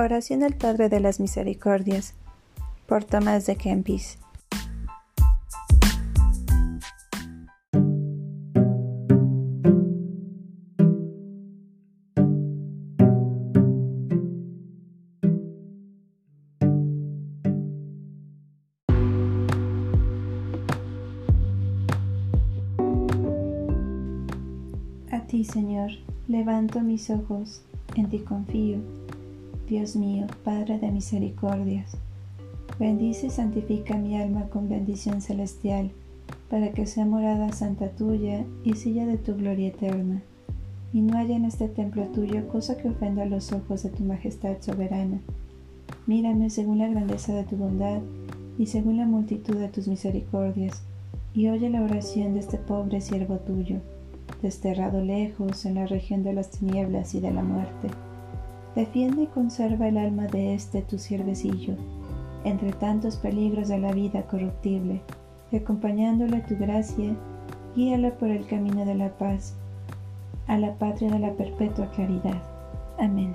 Oración al Padre de las Misericordias por Tomás de Kempis. A ti, Señor, levanto mis ojos, en ti confío Dios mío, Padre de misericordias, bendice y santifica mi alma con bendición celestial, para que sea morada santa tuya y silla de tu gloria eterna, y no haya en este templo tuyo cosa que ofenda los ojos de tu majestad soberana. Mírame según la grandeza de tu bondad y según la multitud de tus misericordias, y oye la oración de este pobre siervo tuyo, desterrado lejos en la región de las tinieblas y de la muerte Defiende y conserva el alma de este tu siervecillo, entre tantos peligros de la vida corruptible, y acompañándole tu gracia, guíala por el camino de la paz, a la patria de la perpetua claridad. Amén.